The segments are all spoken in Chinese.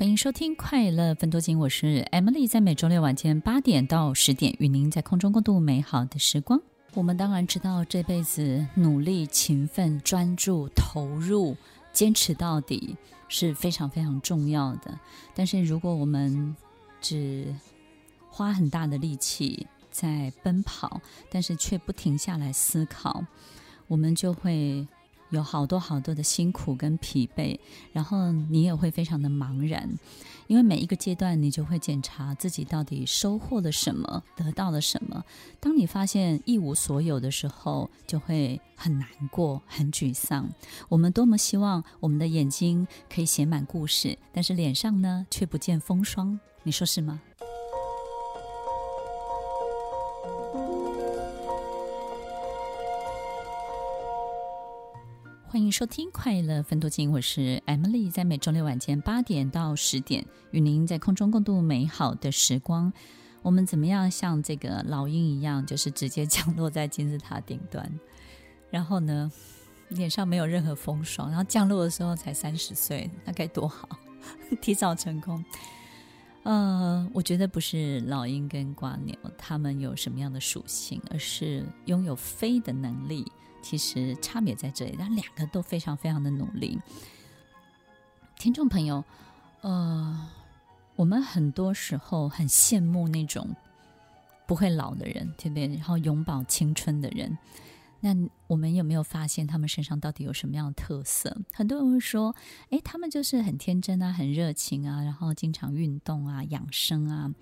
欢迎收听《快乐分多金》，我是 Emily，在每周六晚间八点到十点，与您在空中共度美好的时光。我们当然知道，这辈子努力、勤奋、专注、投入、坚持到底是非常非常重要的。但是，如果我们只花很大的力气在奔跑，但是却不停下来思考，我们就会有好多好多的辛苦跟疲惫，然后你也会非常的茫然，因为每一个阶段你就会检查自己到底收获了什么，得到了什么。当你发现一无所有的时候，就会很难过、很沮丧。我们多么希望我们的眼睛可以写满故事，但是脸上呢，却不见风霜。你说是吗？收听《快乐分多金》，我是 Emily，在每周六晚间八点到十点，与您在空中共度美好的时光。我们怎么样像这个老鹰一样，就是直接降落在金字塔顶端，然后呢，脸上没有任何风霜，然后降落的时候才三十岁，那该多好，提早成功。呃，我觉得不是老鹰跟瓜牛，他们有什么样的属性，而是拥有飞的能力。其实差别在这里，但两个都非常非常的努力。听众朋友，呃，我们很多时候很羡慕那种不会老的人，对不对？然后永葆青春的人。那我们有没有发现他们身上到底有什么样的特色？很多人会说，诶，他们就是很天真啊，很热情啊，然后经常运动啊，养生啊。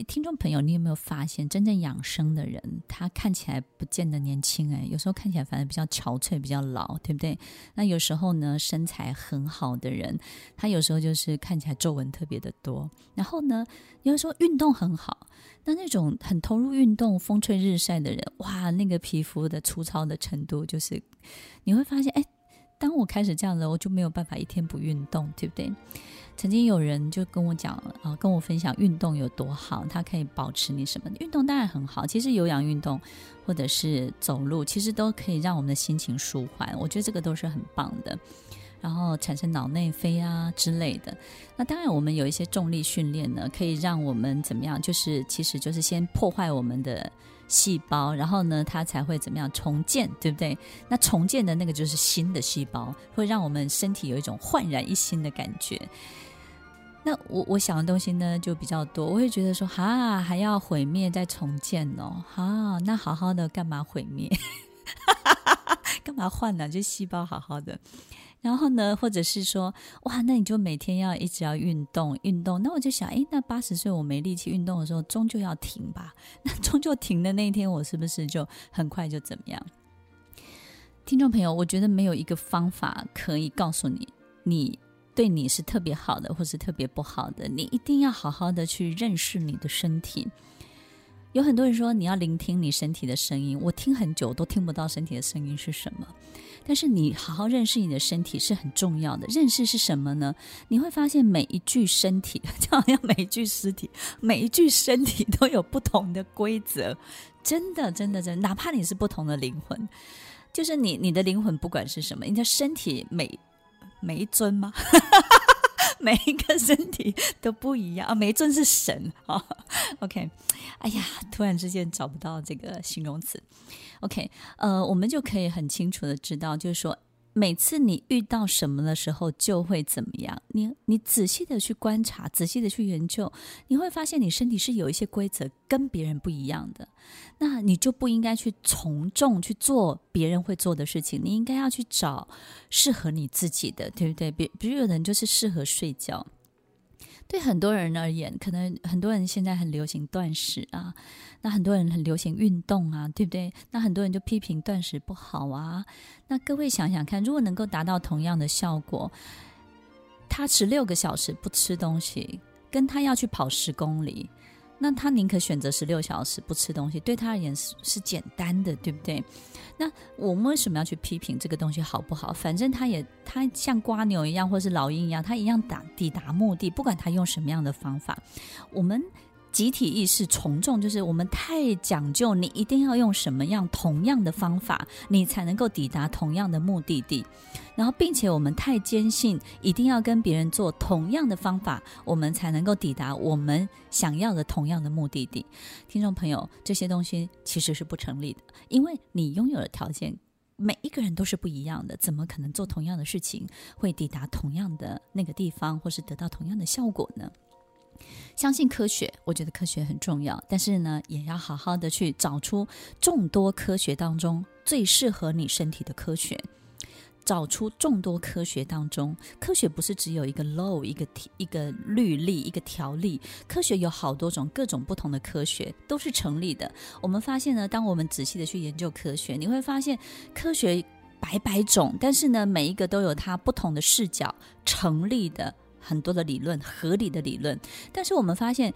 听众朋友，你有没有发现，真正养生的人，他看起来不见得年轻哎，有时候看起来反而比较憔悴，比较老，对不对？那有时候呢，身材很好的人，他有时候就是看起来皱纹特别的多。然后呢，有时候运动很好，那那种很投入运动、风吹日晒的人，哇，那个皮肤的粗糙的程度，就是你会发现，哎，当我开始这样子，我就没有办法一天不运动，对不对？曾经有人就跟我讲啊，跟我分享运动有多好，它可以保持你什么？运动当然很好，其实有氧运动或者是走路，其实都可以让我们的心情舒缓。我觉得这个都是很棒的，然后产生脑内啡啊之类的。那当然，我们有一些重力训练呢，可以让我们怎么样？就是其实就是先破坏我们的细胞，然后呢，它才会怎么样重建，对不对？那重建的那个就是新的细胞，会让我们身体有一种焕然一新的感觉。那我我想的东西呢就比较多，我会觉得说哈还要毁灭再重建哦，哈那好好的干嘛毁灭？干嘛换呢？就细胞好好的，然后呢，或者是说哇，那你就每天要一直要运动运动，那我就想，诶，那八十岁我没力气运动的时候，终究要停吧？那终究停的那一天，我是不是就很快就怎么样？听众朋友，我觉得没有一个方法可以告诉你，你。对你是特别好的，或是特别不好的，你一定要好好的去认识你的身体。有很多人说你要聆听你身体的声音，我听很久都听不到身体的声音是什么。但是你好好认识你的身体是很重要的。认识是什么呢？你会发现每一具身体，就好像每一具尸体，每一具身体都有不同的规则。真的，真的，真的，哪怕你是不同的灵魂，就是你，你的灵魂不管是什么，你的身体每。每一尊吗？每一个身体都不一样啊！每一尊是神啊。OK，哎呀，突然之间找不到这个形容词。OK，呃，我们就可以很清楚的知道，就是说。每次你遇到什么的时候，就会怎么样？你你仔细的去观察，仔细的去研究，你会发现你身体是有一些规则跟别人不一样的。那你就不应该去从众去做别人会做的事情，你应该要去找适合你自己的，对不对？比比如有人就是适合睡觉。对很多人而言，可能很多人现在很流行断食啊，那很多人很流行运动啊，对不对？那很多人就批评断食不好啊。那各位想想看，如果能够达到同样的效果，他十六个小时不吃东西，跟他要去跑十公里。那他宁可选择十六小时不吃东西，对他而言是是简单的，对不对？那我们为什么要去批评这个东西好不好？反正他也他像瓜牛一样，或是老鹰一样，他一样打抵达目的，不管他用什么样的方法，我们集体意识从众，就是我们太讲究，你一定要用什么样同样的方法，你才能够抵达同样的目的地。然后，并且我们太坚信，一定要跟别人做同样的方法，我们才能够抵达我们想要的同样的目的地。听众朋友，这些东西其实是不成立的，因为你拥有的条件，每一个人都是不一样的，怎么可能做同样的事情会抵达同样的那个地方，或是得到同样的效果呢？相信科学，我觉得科学很重要，但是呢，也要好好的去找出众多科学当中最适合你身体的科学。找出众多科学当中，科学不是只有一个 law，一个一个律例，一个条例。科学有好多种，各种不同的科学都是成立的。我们发现呢，当我们仔细的去研究科学，你会发现科学百百种，但是呢，每一个都有它不同的视角成立的。很多的理论，合理的理论，但是我们发现，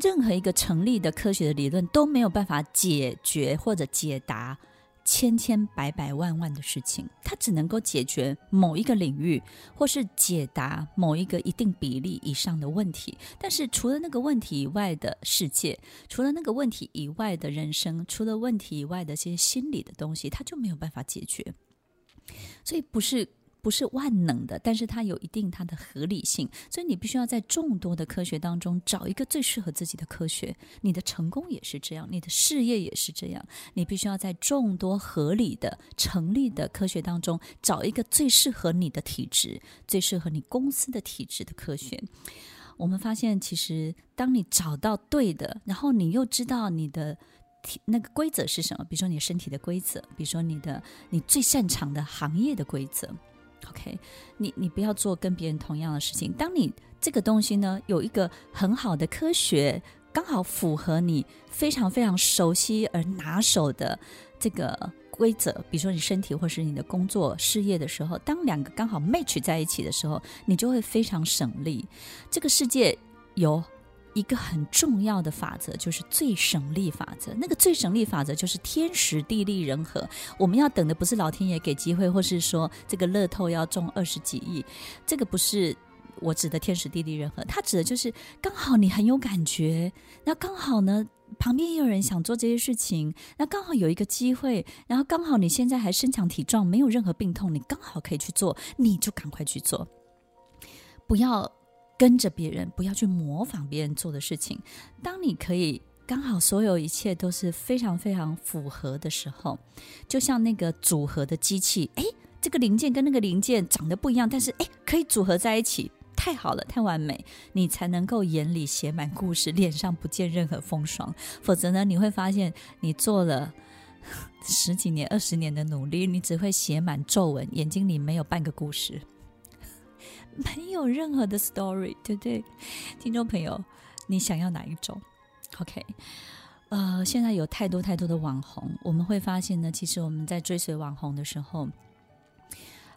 任何一个成立的科学的理论都没有办法解决或者解答千千百百万万的事情，它只能够解决某一个领域，或是解答某一个一定比例以上的问题。但是除了那个问题以外的世界，除了那个问题以外的人生，除了问题以外的这些心理的东西，它就没有办法解决。所以不是。不是万能的，但是它有一定它的合理性，所以你必须要在众多的科学当中找一个最适合自己的科学。你的成功也是这样，你的事业也是这样。你必须要在众多合理的成立的科学当中找一个最适合你的体质、最适合你公司的体质的科学。我们发现，其实当你找到对的，然后你又知道你的那个规则是什么，比如说你身体的规则，比如说你的你最擅长的行业的规则。OK，你你不要做跟别人同样的事情。当你这个东西呢，有一个很好的科学，刚好符合你非常非常熟悉而拿手的这个规则，比如说你身体或是你的工作事业的时候，当两个刚好 match 在一起的时候，你就会非常省力。这个世界有。一个很重要的法则就是最省力法则。那个最省力法则就是天时地利人和。我们要等的不是老天爷给机会，或是说这个乐透要中二十几亿，这个不是我指的天时地利人和。它指的就是刚好你很有感觉，那刚好呢旁边也有人想做这些事情，那刚好有一个机会，然后刚好你现在还身强体壮，没有任何病痛，你刚好可以去做，你就赶快去做，不要。跟着别人，不要去模仿别人做的事情。当你可以刚好所有一切都是非常非常符合的时候，就像那个组合的机器，诶，这个零件跟那个零件长得不一样，但是诶，可以组合在一起，太好了，太完美，你才能够眼里写满故事，脸上不见任何风霜。否则呢，你会发现你做了十几年、二十年的努力，你只会写满皱纹，眼睛里没有半个故事。没有任何的 story，对不对？听众朋友，你想要哪一种？OK，呃，现在有太多太多的网红，我们会发现呢，其实我们在追随网红的时候，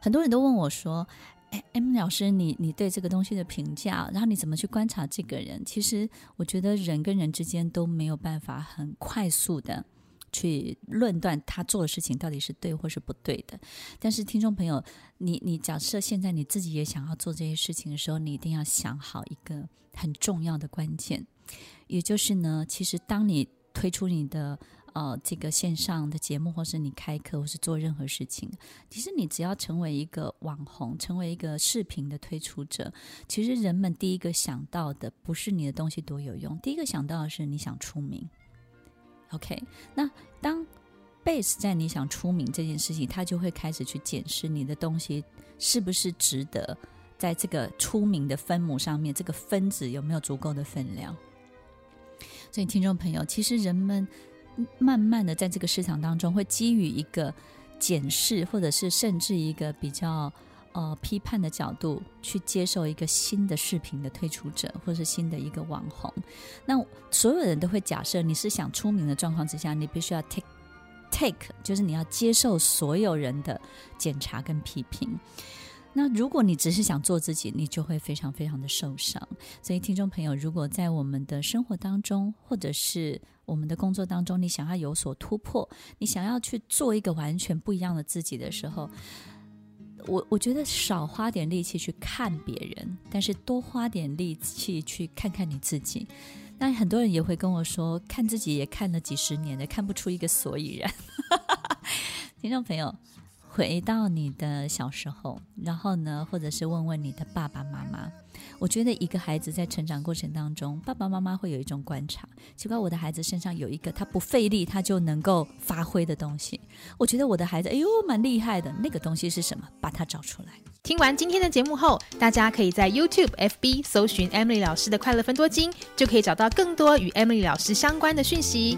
很多人都问我说：“哎，M 老师，你你对这个东西的评价，然后你怎么去观察这个人？”其实我觉得人跟人之间都没有办法很快速的。去论断他做的事情到底是对或是不对的，但是听众朋友，你你假设现在你自己也想要做这些事情的时候，你一定要想好一个很重要的关键，也就是呢，其实当你推出你的呃这个线上的节目，或是你开课，或是做任何事情，其实你只要成为一个网红，成为一个视频的推出者，其实人们第一个想到的不是你的东西多有用，第一个想到的是你想出名。OK，那当 base 在你想出名这件事情，他就会开始去检视你的东西是不是值得在这个出名的分母上面，这个分子有没有足够的分量。所以，听众朋友，其实人们慢慢的在这个市场当中，会基于一个检视，或者是甚至一个比较。呃，批判的角度去接受一个新的视频的推出者，或是新的一个网红，那所有人都会假设你是想出名的状况之下，你必须要 take take，就是你要接受所有人的检查跟批评。那如果你只是想做自己，你就会非常非常的受伤。所以，听众朋友，如果在我们的生活当中，或者是我们的工作当中，你想要有所突破，你想要去做一个完全不一样的自己的时候，我我觉得少花点力气去看别人，但是多花点力气去看看你自己。那很多人也会跟我说，看自己也看了几十年了，看不出一个所以然。听众朋友，回到你的小时候，然后呢，或者是问问你的爸爸妈妈。我觉得一个孩子在成长过程当中，爸爸妈妈会有一种观察。奇怪，我的孩子身上有一个他不费力他就能够发挥的东西。我觉得我的孩子，哎呦，蛮厉害的。那个东西是什么？把它找出来。听完今天的节目后，大家可以在 YouTube、FB 搜寻 Emily 老师的快乐分多金，就可以找到更多与 Emily 老师相关的讯息。